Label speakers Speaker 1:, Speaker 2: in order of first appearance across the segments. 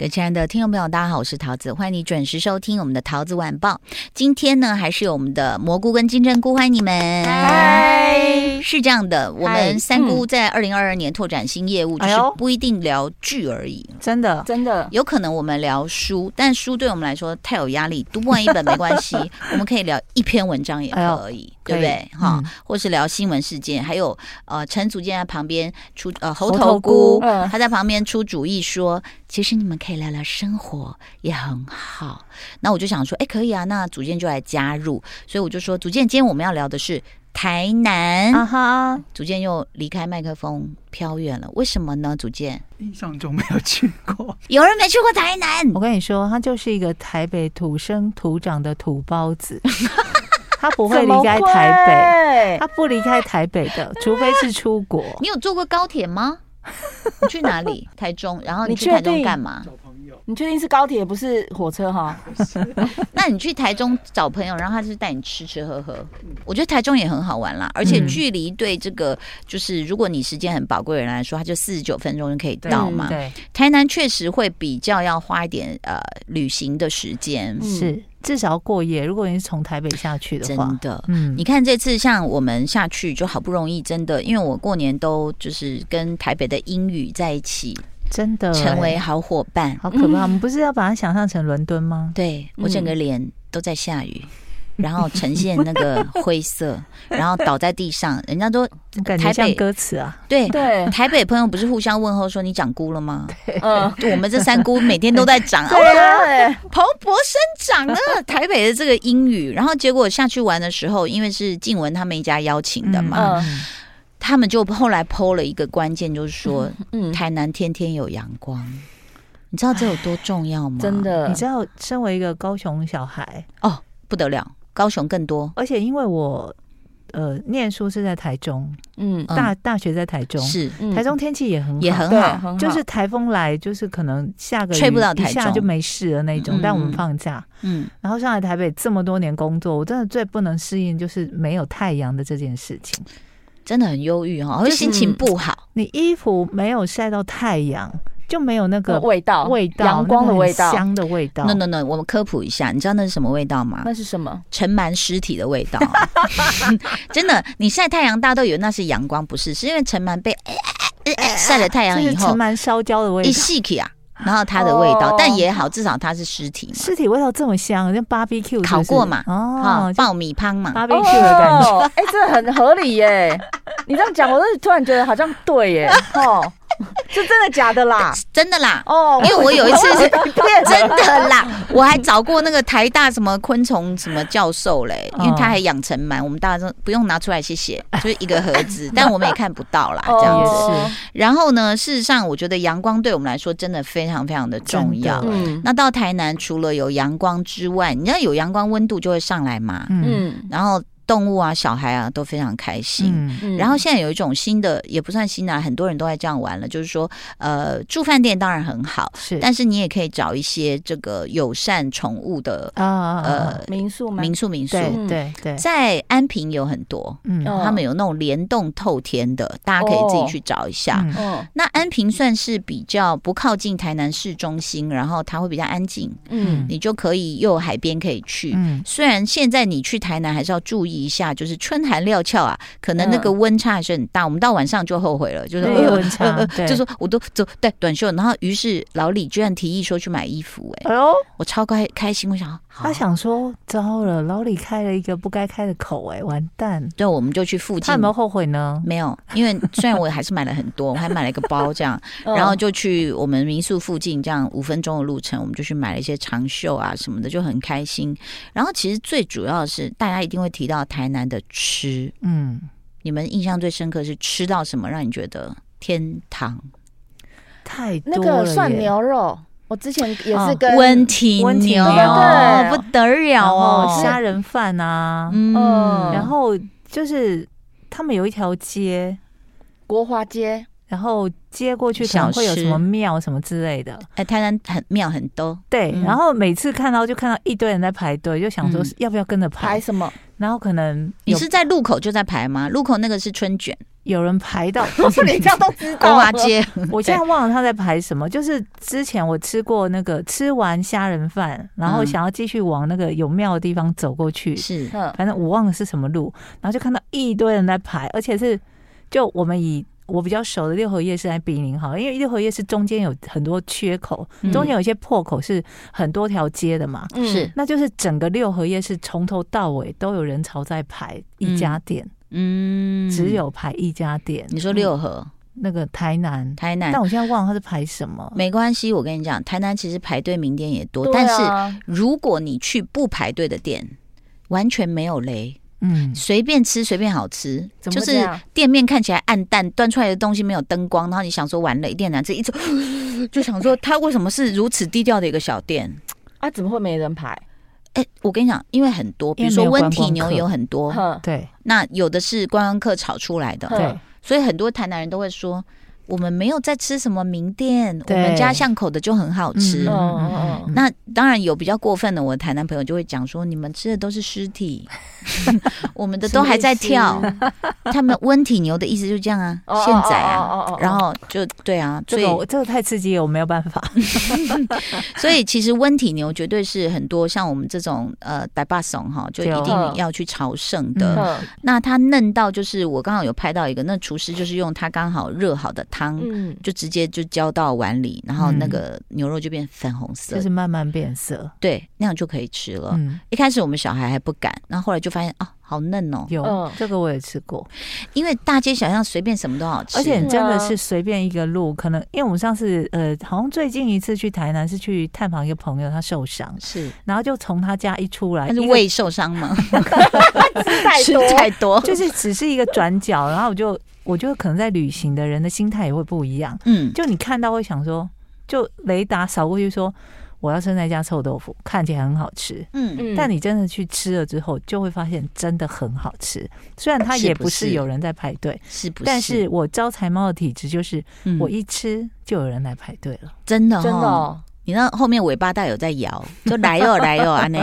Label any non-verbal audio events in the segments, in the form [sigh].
Speaker 1: 各位亲爱的听众朋友，大家好，我是桃子，欢迎你准时收听我们的桃子晚报。今天呢，还是有我们的蘑菇跟金针菇，欢迎你们。嗨，是这样的，我们三姑在二零二二年拓展新业务，就是不一定聊剧而已。
Speaker 2: 真的，真的，
Speaker 1: 有可能我们聊书，但书对我们来说太有压力，读不完一本没关系，[laughs] 我们可以聊一篇文章也可以，对不对？哈，或是聊新闻事件，还有呃，陈祖健在旁边出呃猴头菇，他在旁边出主意说，其实你们可以。可以聊聊生活也很好，那我就想说，哎，可以啊，那组建就来加入，所以我就说，组建，今天我们要聊的是台南。啊哈，组建又离开麦克风飘远了，为什么呢？组建
Speaker 3: 印象中没有去过，
Speaker 1: 有人没去过台南。
Speaker 2: 我跟你说，他就是一个台北土生土长的土包子，[laughs] 他不会离开台北，他不离开台北的，除非是出国。
Speaker 1: 你有坐过高铁吗？[laughs] 你去哪里？台中，然后你去台中干嘛？
Speaker 2: 你确定是高铁不是火车哈？[laughs]
Speaker 1: 那你去台中找朋友，然后他就是带你吃吃喝喝。我觉得台中也很好玩啦，而且距离对这个就是如果你时间很宝贵的人来说，他就四十九分钟就可以到嘛。对，台南确实会比较要花一点呃旅行的时间，
Speaker 2: 是。至少要过夜。如果你是从台北下去的话，
Speaker 1: 真的，嗯，你看这次像我们下去就好不容易，真的，因为我过年都就是跟台北的英语在一起，
Speaker 2: 真的
Speaker 1: 成为好伙伴，
Speaker 2: 好可怕。我们不是要把它想象成伦敦吗？
Speaker 1: 对，我整个脸都在下雨。然后呈现那个灰色，[laughs] 然后倒在地上，人家都台北
Speaker 2: 像歌词啊，
Speaker 1: 对对，台北朋友不是互相问候说你长菇了吗？嗯，我们这三菇每天都在长，[laughs] 对啊，蓬勃生长啊台北的这个英语，然后结果下去玩的时候，因为是静文他们一家邀请的嘛，他们就后来 po 了一个关键，就是说，嗯，台南天天有阳光，你知道这有多重要吗？
Speaker 2: 真的，你知道，身为一个高雄小孩，
Speaker 1: 哦，不得了。高雄更多，
Speaker 2: 而且因为我呃念书是在台中，嗯，大大学在台中，是。台中天气也很好，
Speaker 1: 也很好，
Speaker 2: 就是台风来就是可能下个雨
Speaker 1: 吹不到台中，一下
Speaker 2: 就没事的那种。但我们放假，嗯，然后上来台北这么多年工作，我真的最不能适应就是没有太阳的这件事情，
Speaker 1: 真的很忧郁哈，就心情不好。
Speaker 2: 你衣服没有晒到太阳。就没有那个
Speaker 1: 味道，
Speaker 2: 味道
Speaker 1: 阳光的味道，
Speaker 2: 香的味道。
Speaker 1: No No No，我们科普一下，你知道那是什么味道吗？
Speaker 2: 那是什么？
Speaker 1: 尘螨尸体的味道。[laughs] 真的，你晒太阳，大家都以为那是阳光，不是，是因为尘螨被 [laughs] 晒了太阳以后，
Speaker 2: 尘螨烧焦的味道。一
Speaker 1: 细气啊，然后它的味道，但也好，至少它是尸体。
Speaker 2: 尸体味道这么香，像 barbecue
Speaker 1: 烤过嘛？哦，爆米汤嘛
Speaker 2: ，barbecue 的感觉。
Speaker 4: 哎，这很合理耶！你这样讲，我都突然觉得好像对耶。哦。[laughs] 是真的假的啦？
Speaker 1: 真的啦！哦，因为我有一次是 [laughs] 真的啦，我还找过那个台大什么昆虫什么教授嘞，因为他还养成螨，我们大家都不用拿出来，谢谢，[laughs] 就是一个盒子，但我们也看不到啦，这样子。然后呢，事实上，我觉得阳光对我们来说真的非常非常的重要。嗯，那到台南除了有阳光之外，你知道有阳光温度就会上来嘛？嗯，然后。动物啊，小孩啊都非常开心。嗯，然后现在有一种新的，也不算新的，很多人都在这样玩了。就是说，呃，住饭店当然很好，是，但是你也可以找一些这个友善宠物的啊，呃，
Speaker 4: 民宿吗？
Speaker 1: 民宿民宿，
Speaker 2: 对对，
Speaker 1: 在安平有很多，嗯，他们有那种联动透天的，大家可以自己去找一下。哦，那安平算是比较不靠近台南市中心，然后它会比较安静，嗯，你就可以又有海边可以去。嗯，虽然现在你去台南还是要注意。一下就是春寒料峭啊，可能那个温差还是很大。我们到晚上就后悔了，就是温差，[laughs] 就说我都走带短袖，然后于是老李居然提议说去买衣服，哎，哎呦，我超开开心，我想
Speaker 2: 他想说糟了，老李开了一个不该开的口，哎，完蛋。
Speaker 1: 对，我们就去附近，
Speaker 2: 他有没有后悔呢？
Speaker 1: 没有，因为虽然我还是买了很多，我还买了一个包这样，[laughs] 然后就去我们民宿附近这样五分钟的路程，我们就去买了一些长袖啊什么的，就很开心。然后其实最主要的是，大家一定会提到。台南的吃，嗯，你们印象最深刻是吃到什么让你觉得天堂？
Speaker 2: 太多
Speaker 4: 那个涮牛肉，我之前也是跟
Speaker 1: 温体牛，对，不得了哦，
Speaker 2: 虾仁饭啊，嗯，然后就是他们有一条街，
Speaker 4: 国华街。
Speaker 2: 然后接过去可能会有什么庙什么之类的。
Speaker 1: 哎，台南很庙很多，
Speaker 2: 对。然后每次看到就看到一堆人在排队，就想说要不要跟着排？
Speaker 4: 排什么？
Speaker 2: 然后可能
Speaker 1: 你是在路口就在排吗？路口那个是春卷，
Speaker 2: 有人排到，[laughs]
Speaker 4: 你这样都知道。
Speaker 1: 国华街，
Speaker 2: 我现在忘了他在排什么。就是之前我吃过那个吃完虾仁饭，然后想要继续往那个有庙的地方走过去，
Speaker 1: 是，
Speaker 2: 反正我忘了是什么路，然后就看到一堆人在排，而且是就我们以。我比较熟的六合夜市来比邻好，因为六合夜市中间有很多缺口，中间有一些破口是很多条街的嘛，
Speaker 1: 是、
Speaker 2: 嗯，那就是整个六合夜市从头到尾都有人潮在排一家店，嗯，只有排一家店。
Speaker 1: 你说六合、嗯、
Speaker 2: 那个台南，
Speaker 1: 台南，
Speaker 2: 但我现在忘了他是排什么，
Speaker 1: 没关系，我跟你讲，台南其实排队名店也多，啊、但是如果你去不排队的店，完全没有雷。嗯，随便吃，随便好吃，就是店面看起来暗淡，端出来的东西没有灯光，然后你想说完了，一定难吃，一直 [gasps] 就想说他为什么是如此低调的一个小店
Speaker 4: 啊？怎么会没人排？
Speaker 1: 哎、欸，我跟你讲，因为很多，比如说温体牛也有很多，
Speaker 2: 对，
Speaker 1: 那有的是观光客炒出来的，对，所以很多台南人都会说。我们没有在吃什么名店，我们家巷口的就很好吃。嗯、那当然有比较过分的，我的台南朋友就会讲说，你们吃的都是尸体，[laughs] 我们的都还在跳。他们温体牛的意思就这样啊，现宰啊，然后就对啊，所以
Speaker 2: 这个这个太刺激了，我没有办法。[laughs]
Speaker 1: 所以其实温体牛绝对是很多像我们这种呃白巴怂哈，就一定要去朝圣的。那它嫩到就是我刚好有拍到一个，那厨师就是用它刚好热好的汤。汤就直接就浇到碗里，然后那个牛肉就变粉红色，
Speaker 2: 就是慢慢变色，
Speaker 1: 对，那样就可以吃了。嗯，一开始我们小孩还不敢，然后后来就发现啊，好嫩哦。
Speaker 2: 有这个我也吃过，
Speaker 1: 因为大街小巷随便什么都好吃，
Speaker 2: 而且真的是随便一个路，可能因为我们上次呃，好像最近一次去台南是去探访一个朋友，他受伤。
Speaker 1: 是，然
Speaker 2: 后就从他家一出来，
Speaker 1: 他是胃受伤吗？[laughs] [laughs]
Speaker 4: 吃太多，
Speaker 2: 就是只是一个转角，然后我就。我觉得可能在旅行的人的心态也会不一样。嗯，就你看到会想说，就雷达扫过去说我要吃那家臭豆腐，看起来很好吃。嗯嗯，但你真的去吃了之后，就会发现真的很好吃。虽然它也不是有人在排队，
Speaker 1: 是不是？
Speaker 2: 但是我招财猫的体质就是，我一吃就有人来排队了。
Speaker 1: 真的，
Speaker 4: 真的。
Speaker 1: 你那后面尾巴带有在摇，[laughs] 就来哟来哟啊呢。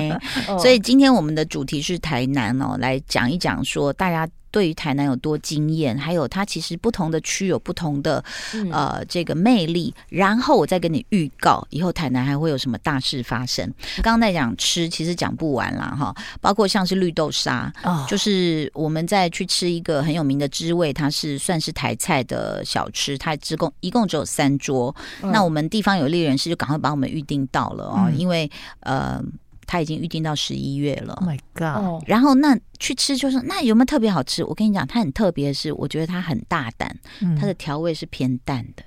Speaker 1: 所以今天我们的主题是台南哦，来讲一讲说大家。对于台南有多惊艳，还有它其实不同的区有不同的呃这个魅力。然后我再跟你预告，以后台南还会有什么大事发生。刚刚在讲吃，其实讲不完啦哈。包括像是绿豆沙，就是我们在去吃一个很有名的滋味，它是算是台菜的小吃，它只共一共只有三桌。那我们地方有利人士就赶快把我们预定到了哦，因为呃。他已经预定到十一月了。
Speaker 2: Oh my god！
Speaker 1: 然后那去吃就说，那有没有特别好吃？我跟你讲，它很特别的是，我觉得它很大胆，它的调味是偏淡的。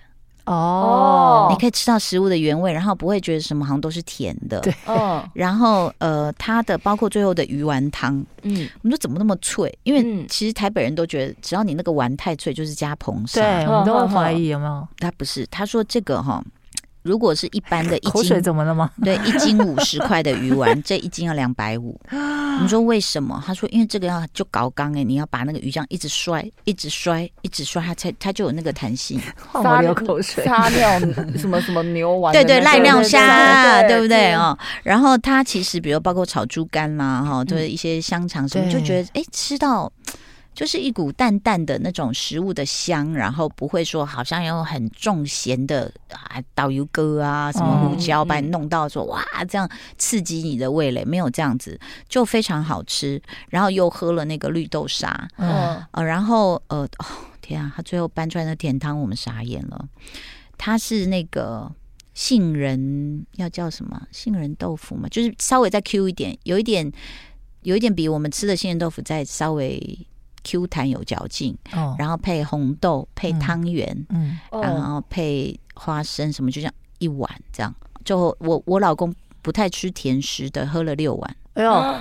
Speaker 1: 哦，你可以吃到食物的原味，然后不会觉得什么好像都是甜的。
Speaker 2: 对。
Speaker 1: 然后呃，它的包括最后的鱼丸汤，嗯，我们说怎么那么脆？因为其实台北人都觉得，只要你那个丸太脆，就是加硼砂。
Speaker 2: 对，我们都会怀疑有没有？
Speaker 1: 他不是，他说这个哈。如果是一般的一斤，
Speaker 2: 口水怎么了吗？[laughs]
Speaker 1: 对，一斤五十块的鱼丸，[laughs] 这一斤要两百五。[gasps] 你说为什么？他说因为这个要就搞缸哎，你要把那个鱼酱一直摔，一直摔，一直摔，它才它就有那个弹性。[laughs]
Speaker 2: 我流口水，
Speaker 4: 撒尿什么什么牛丸，
Speaker 1: 对对，濑尿虾，对不对哦？然后它其实比如包括炒猪肝啦，哈，就是一些香肠什么，就觉得哎，吃到。就是一股淡淡的那种食物的香，然后不会说好像有很重咸的啊导游哥啊什么胡椒把你弄到说哇这样刺激你的味蕾，没有这样子，就非常好吃。然后又喝了那个绿豆沙，嗯呃，然后呃哦天啊，他最后搬出来的甜汤我们傻眼了，它是那个杏仁要叫什么杏仁豆腐嘛，就是稍微再 Q 一点，有一点有一点比我们吃的杏仁豆腐再稍微。Q 弹有嚼劲，哦，然后配红豆，配汤圆，嗯，嗯，然后配花生什么，就这样一碗这样。就我我老公不太吃甜食的，喝了六碗。哎呦，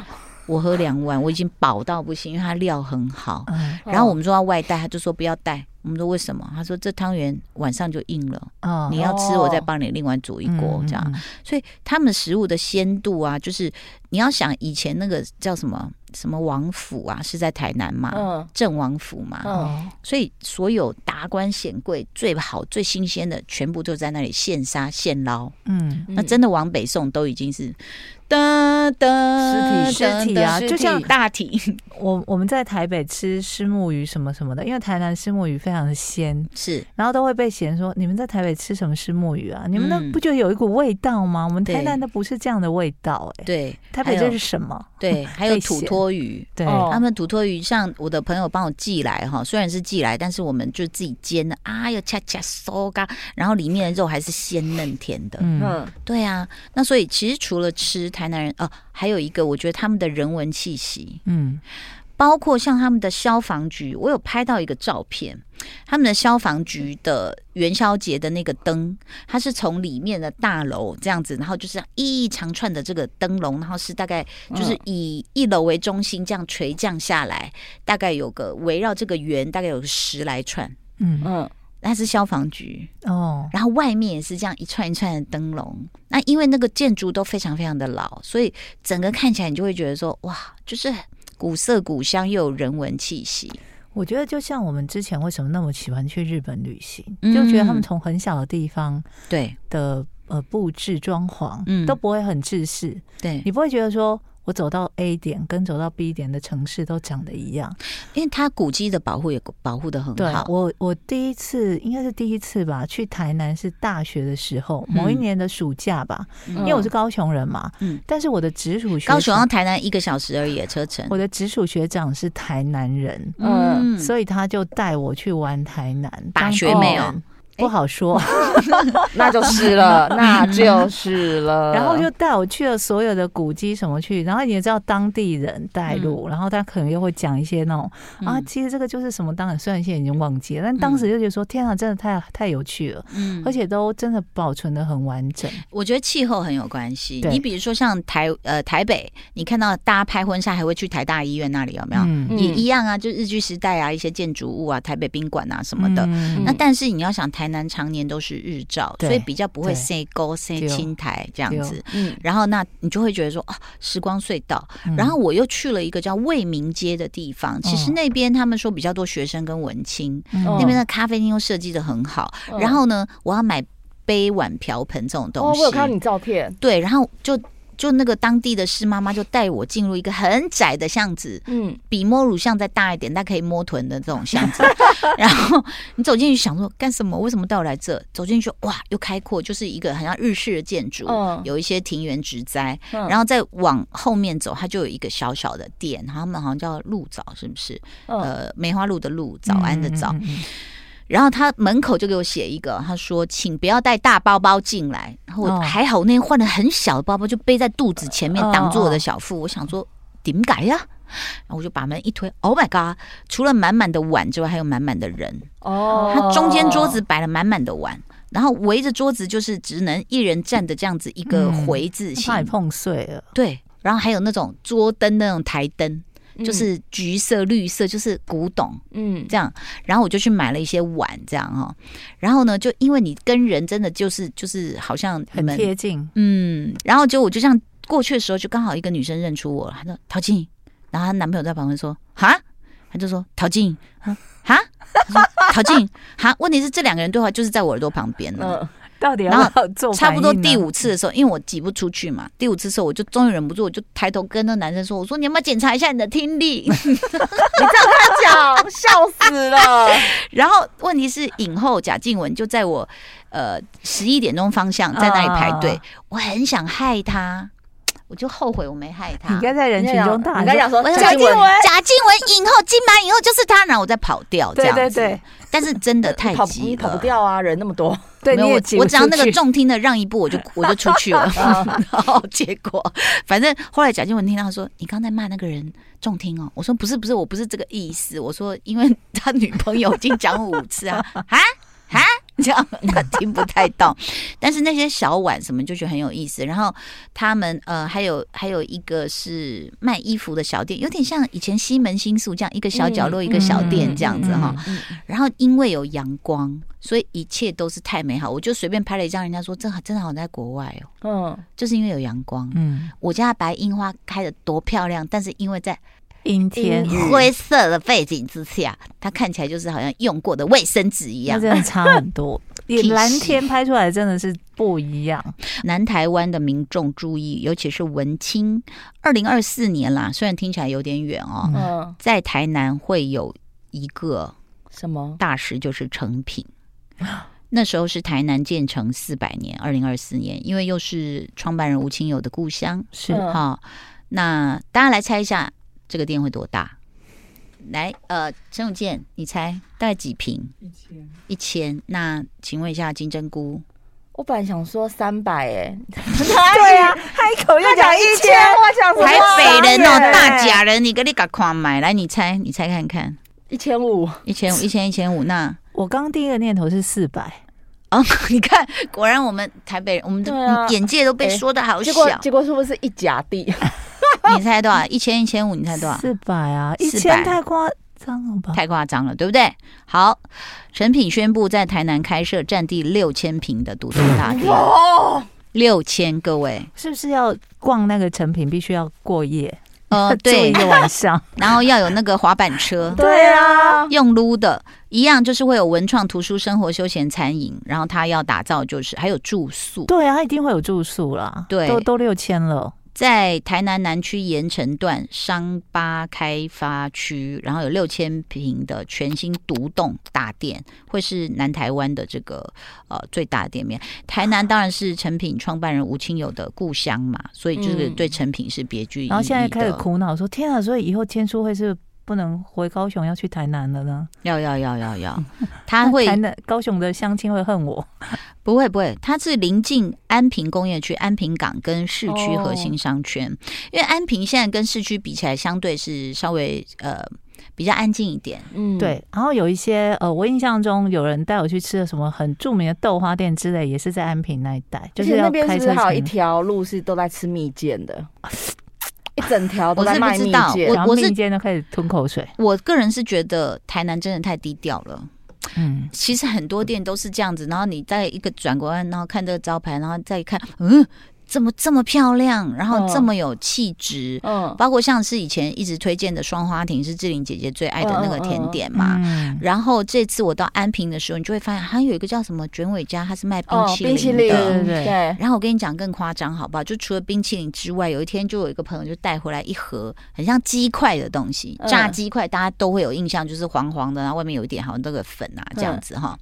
Speaker 1: 我喝两碗，我已经饱到不行，因为它料很好。然后我们说要外带，他就说不要带。我们说为什么？他说这汤圆晚上就硬了。哦，你要吃，我再帮你另外煮一锅这样。所以他们食物的鲜度啊，就是你要想以前那个叫什么？什么王府啊，是在台南嘛？嗯，郑王府嘛。嗯，所以所有达官显贵最好最新鲜的，全部都在那里现杀现捞。嗯，那真的往北送都已经是。的的
Speaker 2: 尸体尸体啊，就像
Speaker 1: 大体。[laughs]
Speaker 2: 我我们在台北吃虱目鱼什么什么的，因为台南虱目鱼非常的鲜，
Speaker 1: 是，
Speaker 2: 然后都会被嫌说，你们在台北吃什么虱目鱼啊？你们那不就有一股味道吗？我们台南的不是这样的味道，哎，
Speaker 1: 对，
Speaker 2: 台北这是什么？
Speaker 1: 对，[laughs] 还有土托鱼，
Speaker 2: 对，
Speaker 1: 他们土托鱼，像我的朋友帮我寄来哈，虽然是寄来，但是我们就自己煎的，啊，要恰恰酥嘎，然后里面的肉还是鲜嫩甜的，嗯，对啊，那所以其实除了吃。台南人哦，还有一个，我觉得他们的人文气息，嗯，包括像他们的消防局，我有拍到一个照片，他们的消防局的元宵节的那个灯，它是从里面的大楼这样子，然后就是一长串的这个灯笼，然后是大概就是以一楼为中心这样垂降下来，大概有个围绕这个圆，大概有十来串，嗯。嗯。那是消防局哦，然后外面也是这样一串一串的灯笼。那因为那个建筑都非常非常的老，所以整个看起来你就会觉得说，哇，就是古色古香又有人文气息。
Speaker 2: 我觉得就像我们之前为什么那么喜欢去日本旅行，嗯、就觉得他们从很小的地方对的呃布置装潢，嗯，都不会很制式，
Speaker 1: 对
Speaker 2: 你不会觉得说。我走到 A 点跟走到 B 点的城市都长得一样，
Speaker 1: 因为它古迹的保护也保护的很好。
Speaker 2: 我我第一次应该是第一次吧，去台南是大学的时候，某一年的暑假吧。嗯、因为我是高雄人嘛，嗯，但是我的直属学长
Speaker 1: 高雄到台南一个小时而已车程。
Speaker 2: 我的直属学长是台南人，嗯，所以他就带我去玩台南，
Speaker 1: 把学妹哦。
Speaker 2: 不好说，[laughs]
Speaker 4: 那就是了，[laughs] 那就是了。
Speaker 2: 然后就带我去了所有的古迹什么去，然后你也知道当地人带路，然后他可能又会讲一些那种啊，其实这个就是什么，当然虽然现在已经忘记了，但当时就觉得说天啊，真的太太有趣了，嗯，而且都真的保存的很完整。
Speaker 1: 我觉得气候很有关系，你比如说像台呃台北，你看到大家拍婚纱还会去台大医院那里有没有？也一样啊，就日据时代啊，一些建筑物啊，台北宾馆啊什么的。那但是你要想台。南常年都是日照，所以比较不会晒沟晒青苔这样子。嗯，然后那你就会觉得说啊，时光隧道。然后我又去了一个叫未名街的地方，其实那边他们说比较多学生跟文青，那边的咖啡厅又设计的很好。然后呢，我要买杯碗瓢盆这种东西。哦，
Speaker 4: 我有看到你照片。
Speaker 1: 对，然后就。就那个当地的师妈妈就带我进入一个很窄的巷子，嗯，比摸乳巷再大一点，但可以摸臀的这种巷子。[laughs] 然后你走进去想说干什么？为什么带我来这？走进去哇，又开阔，就是一个很像日式的建筑，嗯，有一些庭园植栽。然后再往后面走，它就有一个小小的店，他们好像叫鹿早，是不是？呃，梅花鹿的鹿，早安的早。然后他门口就给我写一个，他说：“请不要带大包包进来。”然后我还好，那天换了很小的包包，就背在肚子前面，挡住我的小腹。我想说点改呀？然后我就把门一推，Oh my god！除了满满的碗之外，还有满满的人。哦，他中间桌子摆了满满的碗，然后围着桌子就是只能一人站的这样子一个回字形，
Speaker 2: 怕碰碎了。
Speaker 1: 对，然后还有那种桌灯那种台灯。就是橘色、绿色，就是古董，嗯，这样。然后我就去买了一些碗，这样哈。然后呢，就因为你跟人真的就是就是好像
Speaker 2: 很贴近，
Speaker 1: 嗯。然后就我就这样过去的时候，就刚好一个女生认出我了，她说陶静，然后她男朋友在旁边说哈，她就说陶静，哈，陶静，哈。问题是这两个人对话就是在我耳朵旁边了。
Speaker 2: 到底要做？
Speaker 1: 差不多第五次的时候，因为我挤不出去嘛，第五次的时候我就终于忍不住，我就抬头跟那男生说：“我说你要不要检查一下你的听力？” [laughs] 你这样
Speaker 4: 跟他讲，笑死了。[laughs]
Speaker 1: 然后问题是，影后贾静雯就在我呃十一点钟方向在那里排队，我很想害他。我就后悔我没害他。
Speaker 2: 你该在人群中大
Speaker 4: 声说：“贾
Speaker 1: 静雯，贾静雯影后金马影后就是他。”然后我再跑掉，这样子。对对对。但是真的太急了，
Speaker 4: 跑不掉啊！人那么多，
Speaker 2: 对，
Speaker 1: 没有我，我只要那个重听的让一步，我就 [laughs] 我就出去了。[laughs] 然后结果，反正后来贾静雯听到说：“你刚才骂那个人重听哦。”我说：“不是不是，我不是这个意思。”我说：“因为他女朋友已经讲五次啊啊啊！” [laughs] [laughs] 这样他听不太到，[laughs] 但是那些小碗什么就觉得很有意思。然后他们呃还有还有一个是卖衣服的小店，有点像以前西门新宿这样一个小角落一个小店这样子哈。然后因为有阳光，所以一切都是太美好。我就随便拍了一张，人家说这真的好像在国外哦。嗯，就是因为有阳光。嗯，我家的白樱花开的多漂亮，但是因为在。
Speaker 2: 阴天
Speaker 1: 灰色的背景之下，它看起来就是好像用过的卫生纸一样，
Speaker 2: 真的差很多。[laughs] 蓝天拍出来真的是不一样。
Speaker 1: 南台湾的民众注意，尤其是文青，二零二四年啦，虽然听起来有点远哦，嗯，在台南会有一个什么大事，就是成品。[gasps] 那时候是台南建成四百年，二零二四年，因为又是创办人吴清友的故乡，是哈。那大家来猜一下，这个店会多大？来，呃，陈永健，你猜大概几瓶？一千。一千。那请问一下金针菇，
Speaker 4: 我本来想说三百，[laughs] 哎，
Speaker 2: 对呀，开口又讲一千，我想说
Speaker 1: 台北人哦，大假人，你跟你赶快买来，你猜，你猜看看，
Speaker 4: 一千五，
Speaker 1: 一千五，一千一千五，那。
Speaker 2: 我刚第一个念头是四百
Speaker 1: 啊！[laughs] 你看，果然我们台北人，我们的眼界都被说的好小。
Speaker 4: 结果结果是不是一甲地？[laughs] [laughs]
Speaker 1: 你猜多少？一千一千五？你猜多少？
Speaker 2: 四百啊！一千太夸张了吧？
Speaker 1: 太夸张了，对不对？好，诚品宣布在台南开设占地六千平的独栋大店。六千，各位
Speaker 2: 是不是要逛那个成品必须要过夜？
Speaker 1: 呃，[laughs] 对，
Speaker 2: 一个晚上，[laughs]
Speaker 1: 然后要有那个滑板车，
Speaker 4: 对啊，
Speaker 1: 用撸的，一样就是会有文创、图书、生活、休闲、餐饮，然后他要打造就是还有住宿，
Speaker 2: 对啊，他一定会有住宿啦，
Speaker 1: 对，
Speaker 2: 都都六千了。
Speaker 1: 在台南南区盐城段商巴开发区，然后有六千平的全新独栋大店，会是南台湾的这个呃最大的店面。台南当然是成品创办人吴清友的故乡嘛，所以就是对成品是别具意义的。
Speaker 2: 然后现在开始苦恼说：天啊，所以以后签书会是不能回高雄，要去台南了呢？
Speaker 1: 要要要要要，[laughs] 他会
Speaker 2: 台南高雄的乡亲会恨我。
Speaker 1: 不会不会，它是临近安平工业区、安平港跟市区核心商圈。哦、因为安平现在跟市区比起来，相对是稍微呃比较安静一点。
Speaker 2: 嗯，对。然后有一些呃，我印象中有人带我去吃的什么很著名的豆花店之类，也是在安平那一带。就是那边是不是还有
Speaker 4: 一条路是都在吃蜜饯的？[laughs] 一整条都在卖蜜饯，
Speaker 2: 我我是间都开始吞口水。
Speaker 1: 我个人是觉得台南真的太低调了。嗯，其实很多店都是这样子，然后你再一个转过来，然后看这个招牌，然后再看，嗯。怎么这么漂亮，然后这么有气质，嗯，包括像是以前一直推荐的双花亭，是志玲姐姐最爱的那个甜点嘛。嗯，然后这次我到安平的时候，你就会发现，还有一个叫什么卷尾家，它是卖冰淇淋的。冰淇淋，对对。然后我跟你讲更夸张，好不好？就除了冰淇淋之外，有一天就有一个朋友就带回来一盒很像鸡块的东西，炸鸡块，大家都会有印象，就是黄黄的，然后外面有一点好像那个粉啊这样子哈。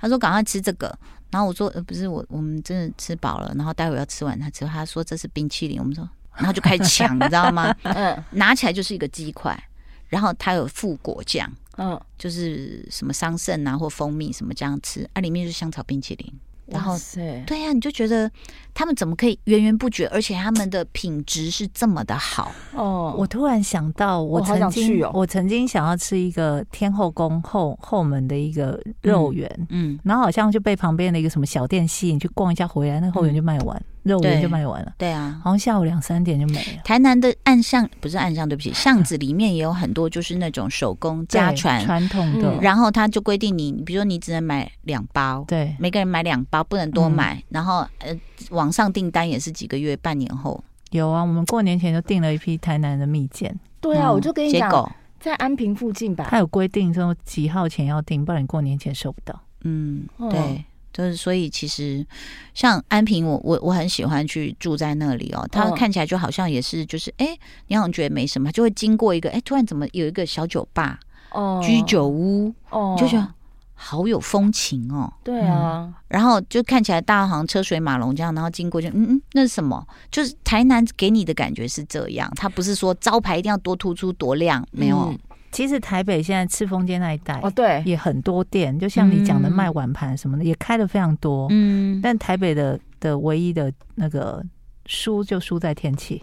Speaker 1: 他说赶快吃这个。然后我说呃不是我我们真的吃饱了，然后待会要吃完它之后，他说这是冰淇淋，我们说，然后就开始抢，你知道吗？[laughs] 嗯，拿起来就是一个鸡块，然后它有附果酱，嗯，就是什么桑葚啊或蜂蜜什么这样吃，啊里面就是香草冰淇淋。然后，对呀，你就觉得他们怎么可以源源不绝，而且他们的品质是这么的好
Speaker 2: 哦！我突然想到，我曾经我曾经想要吃一个天后宫后后门的一个肉圆，嗯，然后好像就被旁边的一个什么小店吸引，去逛一下回来，那后园就卖完。肉圆就卖完了，
Speaker 1: 对啊，
Speaker 2: 好像下午两三点就没了。
Speaker 1: 台南的暗巷不是暗巷，对不起，巷子里面也有很多就是那种手工家传
Speaker 2: 传统的，
Speaker 1: 然后他就规定你，比如说你只能买两包，对，每个人买两包，不能多买。然后呃，网上订单也是几个月、半年后。
Speaker 2: 有啊，我们过年前就订了一批台南的蜜饯。
Speaker 4: 对啊，我就跟你讲，在安平附近吧，
Speaker 2: 他有规定说几号前要订，不然你过年前收不到。
Speaker 1: 嗯，对。就是，所以其实像安平我，我我我很喜欢去住在那里哦。它看起来就好像也是，就是哎，你好像觉得没什么，就会经过一个哎，突然怎么有一个小酒吧哦，居酒屋哦，就觉得好有风情哦。
Speaker 4: 对啊，
Speaker 1: 然后就看起来大家好像车水马龙这样，然后经过就嗯嗯，那是什么？就是台南给你的感觉是这样，它不是说招牌一定要多突出多亮，没有。
Speaker 2: 其实台北现在赤峰街那一带哦，对，也很多店，就像你讲的卖碗盘什么的，也开的非常多。嗯，但台北的的唯一的那个输就输在天气。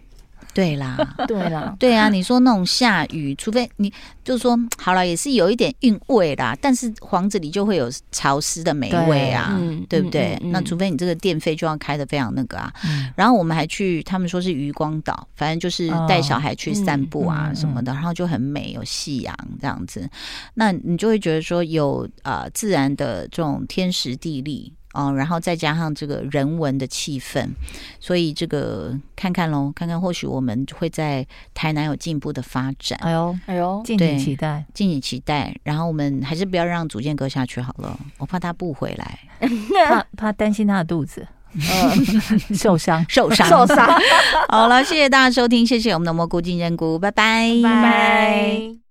Speaker 1: 对啦，[laughs]
Speaker 4: 对啦，
Speaker 1: 对啊！你说那种下雨，除非你就是说好了，也是有一点韵味啦，但是房子里就会有潮湿的霉味啊，对，对不对？嗯嗯嗯、那除非你这个电费就要开的非常那个啊。嗯、然后我们还去，他们说是渔光岛，反正就是带小孩去散步啊什么的，然后就很美，有夕阳这样子。那你就会觉得说有呃自然的这种天时地利。哦，然后再加上这个人文的气氛，所以这个看看喽，看看或许我们会在台南有进一步的发展。
Speaker 2: 哎呦，哎呦，敬请期待，
Speaker 1: 敬请期待。然后我们还是不要让祖建哥下去好了，我怕他不回来，[laughs]
Speaker 2: 怕怕担心他的肚子。嗯，[laughs] 受伤，
Speaker 1: 受伤，受伤。好了，谢谢大家收听，谢谢我们的蘑菇金针菇，拜拜，
Speaker 2: 拜拜。